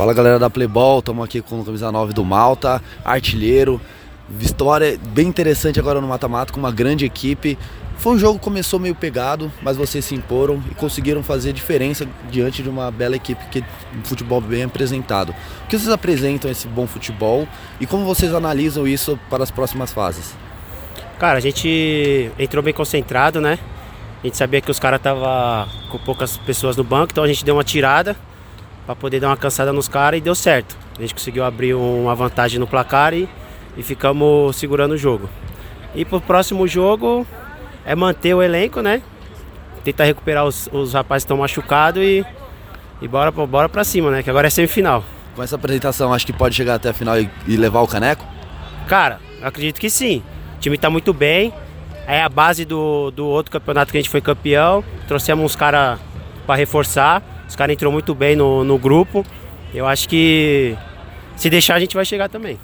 Fala galera da Playball, estamos aqui com o camisa 9 do Malta, artilheiro. Vitória bem interessante agora no mata-mata com uma grande equipe. Foi um jogo que começou meio pegado, mas vocês se imporam e conseguiram fazer diferença diante de uma bela equipe que um futebol bem apresentado. O que vocês apresentam esse bom futebol e como vocês analisam isso para as próximas fases? Cara, a gente entrou bem concentrado, né? A gente sabia que os caras estavam com poucas pessoas no banco, então a gente deu uma tirada para poder dar uma cansada nos caras e deu certo. A gente conseguiu abrir uma vantagem no placar e, e ficamos segurando o jogo. E pro próximo jogo é manter o elenco, né? Tentar recuperar os, os rapazes que estão machucados e, e bora, bora pra cima, né? Que agora é semifinal. Com essa apresentação, acho que pode chegar até a final e, e levar o caneco? Cara, acredito que sim. O time tá muito bem. É a base do, do outro campeonato que a gente foi campeão. Trouxemos uns caras para reforçar. Os caras entrou muito bem no, no grupo. Eu acho que se deixar a gente vai chegar também.